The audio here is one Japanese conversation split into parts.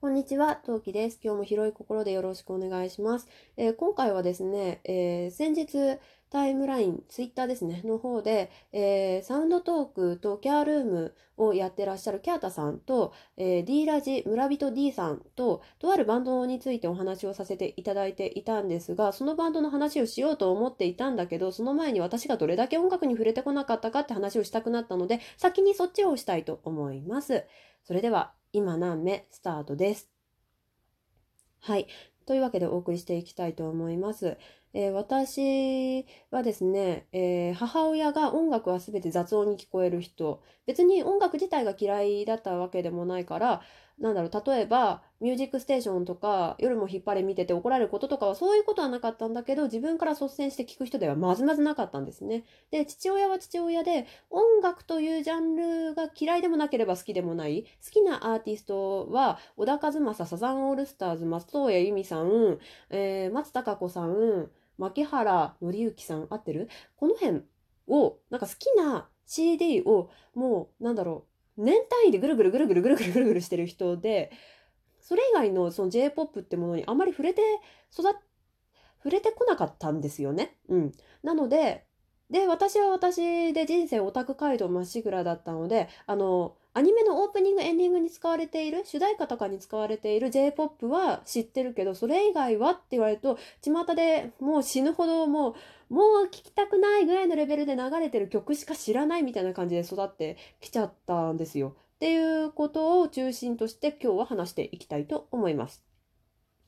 こんにちは、トウキです。今日も広い心でよろしくお願いします。えー、今回はですね、えー、先日タイムライン、ツイッターですね、の方で、えー、サウンドトークとキャールームをやってらっしゃるキャータさんと、え D ラジ村人 D さんと、とあるバンドについてお話をさせていただいていたんですが、そのバンドの話をしようと思っていたんだけど、その前に私がどれだけ音楽に触れてこなかったかって話をしたくなったので、先にそっちをしたいと思います。それでは、今何目スタートです。はい。というわけでお送りしていきたいと思います。えー、私はですね、えー、母親が音楽は全て雑音に聞こえる人別に音楽自体が嫌いだったわけでもないからなんだろう例えば「ミュージックステーション」とか夜も引っ張れ見てて怒られることとかはそういうことはなかったんだけど自分から率先して聞く人ではまずまずなかったんですね。で父親は父親で音楽というジャンルが嫌いでもなければ好きでもない好きなアーティストは小田和正サザンオールスターズ松任谷由実さん、えー、松たか子さん牧原紀之さん合ってる？この辺をなんか好きな CD をもうなんだろう年単位でぐるぐるぐるぐるぐるぐるぐるぐるしてる人でそれ以外のその J-POP ってものにあまり触れて育っ触れてこなかったんですよね。うん、なのでで私は私で人生オタク街道まっしぐらだったのであのアニメのオープニングエンディンに使われている主題歌とかに使われている J-POP は知ってるけどそれ以外はって言われると巷でもう死ぬほどもうもう聴きたくないぐらいのレベルで流れてる曲しか知らないみたいな感じで育ってきちゃったんですよ。っていうことを中心として今日は話していきたいと思います。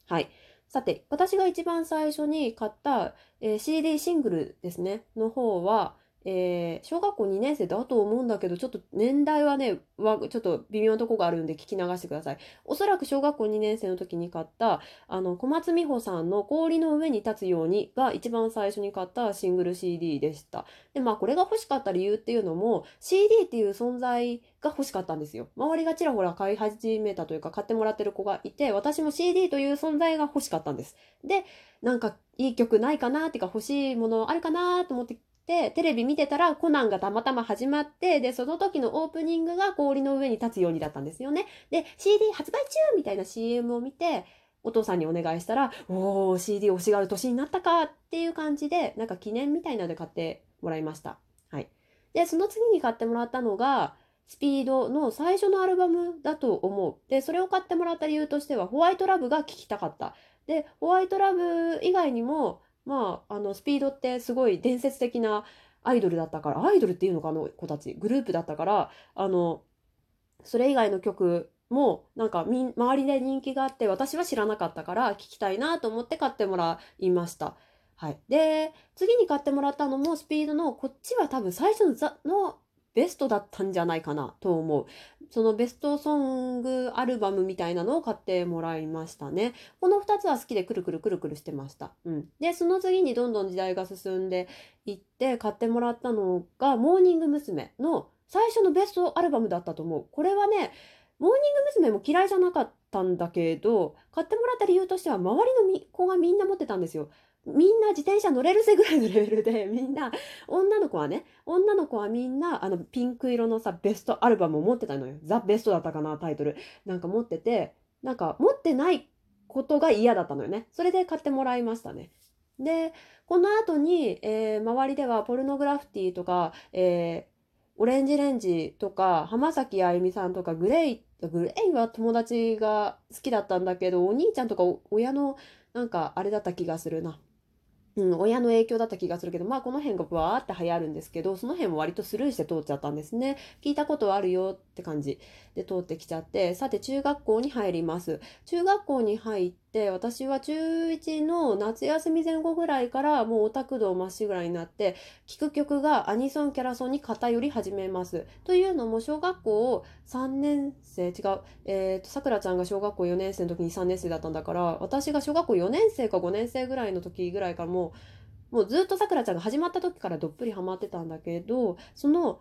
はい。さて、私が一番最初に買った、えー、CD シングルですね、の方は、えー、小学校2年生だと思うんだけど、ちょっと年代はね、ちょっと微妙なとこがあるんで聞き流してください。おそらく小学校2年生の時に買った、あの、小松美穂さんの氷の上に立つようにが一番最初に買ったシングル CD でした。で、まあこれが欲しかった理由っていうのも、CD っていう存在が欲しかったんですよ。周りがちらほら買い始めたというか買ってもらってる子がいて、私も CD という存在が欲しかったんです。で、なんかいい曲ないかなっていうか欲しいものあるかなと思ってで、テレビ見てたらコナンがたまたま始まって、で、その時のオープニングが氷の上に立つようにだったんですよね。で、CD 発売中みたいな CM を見て、お父さんにお願いしたら、おー、CD 欲しがる年になったかっていう感じで、なんか記念みたいなので買ってもらいました。はい。で、その次に買ってもらったのが、スピードの最初のアルバムだと思う。で、それを買ってもらった理由としては、ホワイトラブが聴きたかった。で、ホワイトラブ以外にも、まあ、あのスピードってすごい伝説的なアイドルだったからアイドルっていうのかあの子たちグループだったからあのそれ以外の曲もなんかみ周りで人気があって私は知らなかったから聞きたいなと思って買ってもらいました。はい、で次に買ってもらったのもスピードのこっちは多分最初のザのベストだったんじゃないかなと思う。そのベストソングアルバムみたいなのを買ってもらいましたね。この2つは好きでくるくるくるくるしてました。うん。で、その次にどんどん時代が進んでいって買ってもらったのが、モーニング娘。の最初のベストアルバムだったと思う。これはね、モーニング娘。も嫌いじゃなかったんだけど、買ってもらった理由としては、周りの子がみんな持ってたんですよ。みんな自転車乗れるぜぐらいのレベルで みんな女の子はね女の子はみんなあのピンク色のさベストアルバムを持ってたのよ。ザ・ベストだったかなタイトル。なんか持っててなんか持ってないことが嫌だったのよね。それで買ってもらいましたね。でこの後に、えー、周りではポルノグラフィティとか、えー、オレンジレンジとか浜崎あゆみさんとかグレイグレイは友達が好きだったんだけどお兄ちゃんとか親のなんかあれだった気がするな。うん、親の影響だった気がするけど、まあこの辺がわーって流行るんですけど、その辺も割とスルーして通っちゃったんですね。聞いたことはあるよって感じで通ってきちゃって、さて中学校に入ります。中学校に入って、私は中1の夏休み前後ぐらいからもうオタク道まっしぐらいになって、聴く曲がアニソンキャラソンに偏り始めます。というのも小学校3年生、違う、え、ー、と、さくらちゃんが小学校4年生の時に3年生だったんだから、私が小学校4年生か5年生ぐらいの時ぐらいからもうもうずっとさくらちゃんが始まった時からどっぷりハマってたんだけどその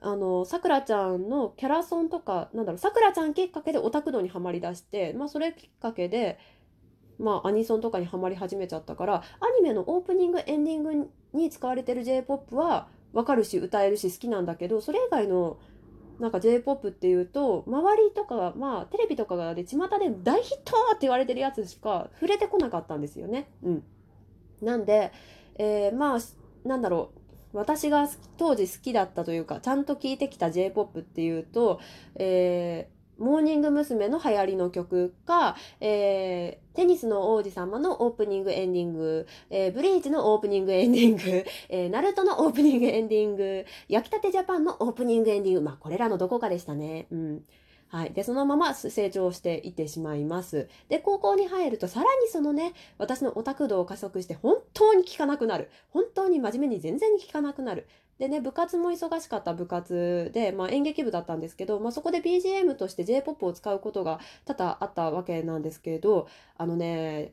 あのさくらちゃんのキャラソンとかなんだろうさくらちゃんきっかけでオタク道にはまりだして、まあ、それきっかけで、まあ、アニソンとかにはまり始めちゃったからアニメのオープニングエンディングに使われてる j p o p は分かるし歌えるし好きなんだけどそれ以外のなんか J-POP っていうと周りとかまあテレビとかがで巷で大ヒットって言われてるやつしか触れてこなかったんですよね。うん、なんで、えー、まあなんだろう私が当時好きだったというかちゃんと聴いてきた J-POP っていうと、えモーニング娘。の流行りの曲か、えー、テニスの王子様のオープニングエンディング、えー、ブリーチのオープニングエンディング、えー、ナルトのオープニングエンディング、焼きたてジャパンのオープニングエンディング、まあこれらのどこかでしたね。うん。はい。で、そのまま成長していってしまいます。で、高校に入ると、さらにそのね、私のオタク度を加速して、本当に聴かなくなる。本当に真面目に全然に聴かなくなる。でね、部活も忙しかった部活で、まあ、演劇部だったんですけど、まあ、そこで BGM として J-POP を使うことが多々あったわけなんですけど、あのね、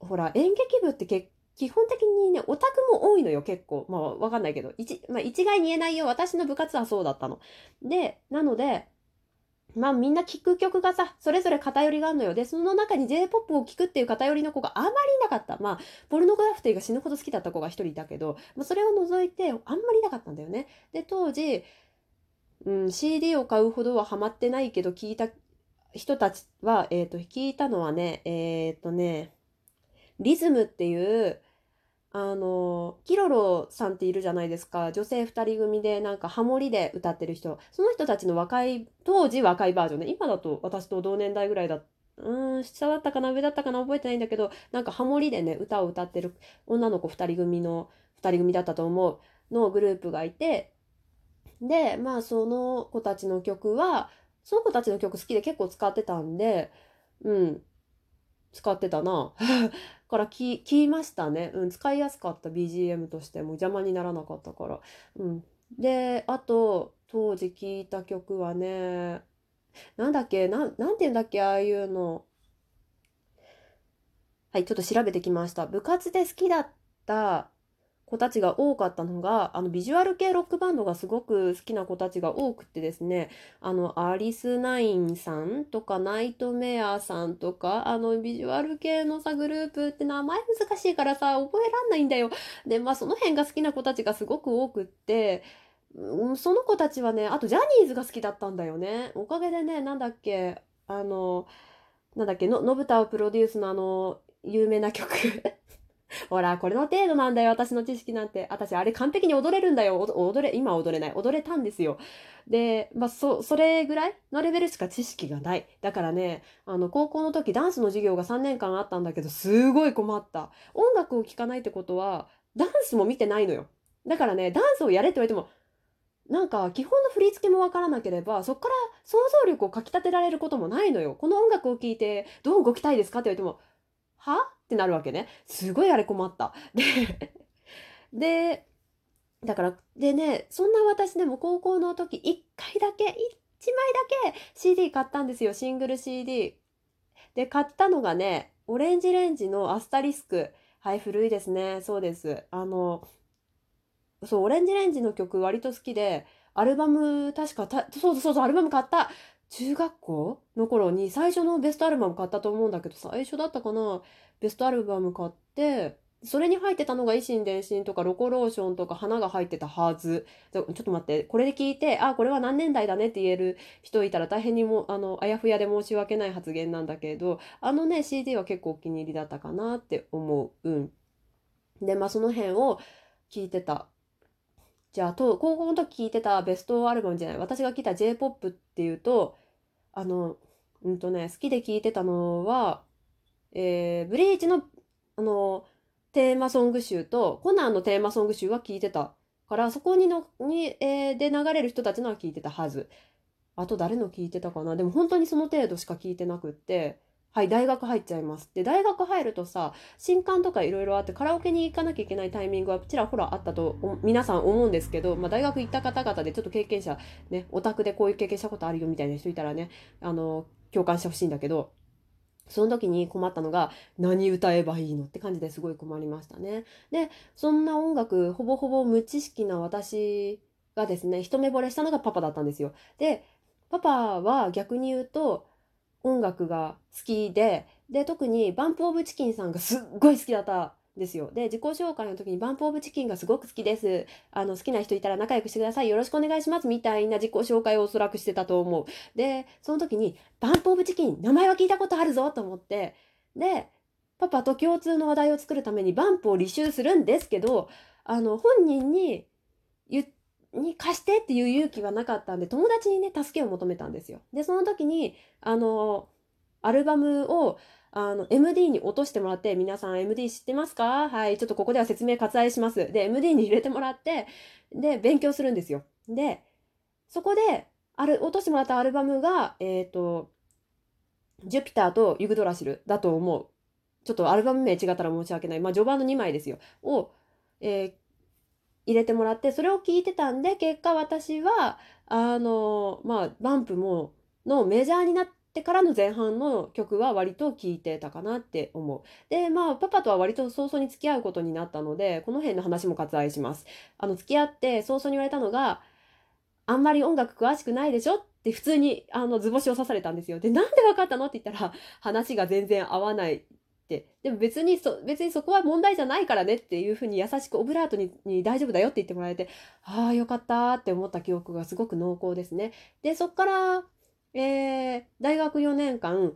ほら、演劇部って結基本的にね、オタクも多いのよ、結構。まあ、わかんないけど。一、まあ、一概に言えないよ。私の部活はそうだったの。で、なので、まあみんな聴く曲がさ、それぞれ偏りがあるのよ。で、その中に J-POP を聴くっていう偏りの子があまりいなかった。まあ、ポルノグラフティが死ぬほど好きだった子が一人いたけど、まあ、それを除いてあんまりいなかったんだよね。で、当時、うん、CD を買うほどはハマってないけど、聞いた人たちは、えっ、ー、と、聞いたのはね、えっ、ー、とね、リズムっていう、あの、キロロさんっているじゃないですか。女性2人組でなんかハモリで歌ってる人。その人たちの若い、当時若いバージョンね。今だと私と同年代ぐらいだうん、下だったかな上だったかな覚えてないんだけど、なんかハモリでね、歌を歌ってる女の子2人組の、2人組だったと思うのグループがいて、で、まあその子たちの曲は、その子たちの曲好きで結構使ってたんで、うん、使ってたな。から聞きましたね。うん、使いやすかった BGM としても邪魔にならなかったから。うん。で、あと、当時聴いた曲はね、なんだっけ？な、なんて言うんだっけ？ああいうの。はい、ちょっと調べてきました。部活で好きだった子たちが多かったのが、あの、ビジュアル系ロックバンドがすごく好きな子たちが多くてですね、あの、アリスナインさんとか、ナイトメアさんとか、あの、ビジュアル系のさ、グループって名前難しいからさ、覚えらんないんだよ。で、まあ、その辺が好きな子たちがすごく多くって、その子たちはね、あとジャニーズが好きだったんだよね。おかげでね、なんだっけ、あの、なんだっけ、の、のぶたをプロデュースのあの、有名な曲 ほら、これの程度なんだよ、私の知識なんて。私、あれ完璧に踊れるんだよ。踊れ、今踊れない。踊れたんですよ。で、まあ、そ、それぐらいのレベルしか知識がない。だからね、あの、高校の時ダンスの授業が3年間あったんだけど、すごい困った。音楽を聴かないってことは、ダンスも見てないのよ。だからね、ダンスをやれって言われても、なんか基本の振り付けもわからなければそこから想像力をかき立てられることもないのよ。この音楽を聴いてどう動きたいですかって言われてもは？ってなるわけね。すごいあれ困った。で、で、だから、でね、そんな私でも高校の時1回だけ、1枚だけ CD 買ったんですよ。シングル CD。で、買ったのがね、オレンジレンジのアスタリスク。はい、古いですね。そうです。あの、そう、オレンジレンジの曲割と好きで、アルバム、確かた、そうそうそう、アルバム買った。中学校の頃に最初のベストアルバム買ったと思うんだけど、最初だったかなベストアルバム買って、それに入ってたのが維新伝心とかロコローションとか花が入ってたはず。ちょっと待って、これで聞いて、あ、これは何年代だねって言える人いたら大変にも、あの、あやふやで申し訳ない発言なんだけど、あのね、CD は結構お気に入りだったかなって思う。うん。で、まあその辺を聞いてた。じゃあ、と高校の時聴いてたベストアルバムじゃない、私が聴いた J-POP っていうと、あの、うんとね、好きで聴いてたのは、えー、ブリーチの、あの、テーマソング集と、コナンのテーマソング集は聴いてた。から、そこにの、に、えー、で流れる人たちのは聴いてたはず。あと誰の聞いてたかなでも本当にその程度しか聞いてなくって、はい、大学入っちゃいます。で、大学入るとさ、新刊とかいろいろあって、カラオケに行かなきゃいけないタイミングはちらほらあったと皆さん思うんですけど、まあ、大学行った方々でちょっと経験者、ね、オタクでこういう経験したことあるよみたいな人いたらね、あの、共感してほしいんだけど、その時に困ったのが何歌えばいいのって感じですごい困りましたね。で、そんな音楽ほぼほぼ無知識な私がですね、一目惚れしたのがパパだったんですよ。で、パパは逆に言うと音楽が好きで、で、特にバンプオブチキンさんがすっごい好きだったですよ。で、自己紹介の時にバンプオブチキンがすごく好きです。あの、好きな人いたら仲良くしてください。よろしくお願いします。みたいな自己紹介をおそらくしてたと思う。で、その時に、バンプオブチキン、名前は聞いたことあるぞと思って、で、パパと共通の話題を作るためにバンプを履修するんですけど、あの、本人にに貸してっていう勇気はなかったんで、友達にね、助けを求めたんですよ。で、その時に、あの、アルバムを、あの、MD に落としてもらって、皆さん MD 知ってますか？はい、ちょっとここでは説明割愛します。で、MD に入れてもらって、で、勉強するんですよ。で、そこで、ある、落としてもらったアルバムが、えっ、ー、と、ジュピターとユグドラシルだと思う。ちょっとアルバム名違ったら申し訳ない。まあ、序盤の2枚ですよ。を、えー、入れてもらって、それを聞いてたんで、結果私は、あの、まあ、バンプも、のメジャーになっててからの前半の曲は割と聴いてたかなって思う。で、まあ、パパとは割と早々に付き合うことになったので、この辺の話も割愛します。あの、付き合って早々に言われたのが、あんまり音楽詳しくないでしょって普通にあの図星を刺されたんですよ。で、なんで分かったのって言ったら、話が全然合わないってでも別にそ別にそこは問題じゃないからねっていうふうに優しくオブラートにに大丈夫だよって言ってもらえてああよかったって思った記憶がすごく濃厚ですね。でそっから、えー、大学4年間、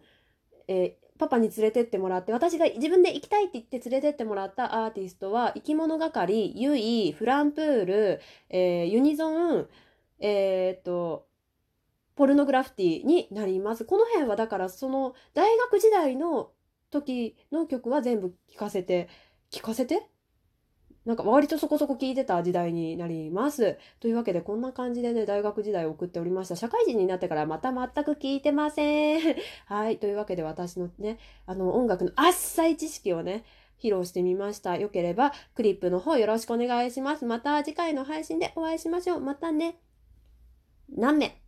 えーパパに連れてってもらって私が自分で行きたいって言って連れてってもらったアーティストは生き物係ユイフランプール、えー、ユニゾンえー、っとポルノグラフィティになります。この辺はだからその大学時代の時の曲は全部聴かせて、聴かせてなんか割とそこそこ聴いてた時代になります。というわけでこんな感じでね、大学時代を送っておりました。社会人になってからまた全く聞いてません。はい。というわけで私のね、あの音楽のあっさい知識をね、披露してみました。よければクリップの方よろしくお願いします。また次回の配信でお会いしましょう。またね。何名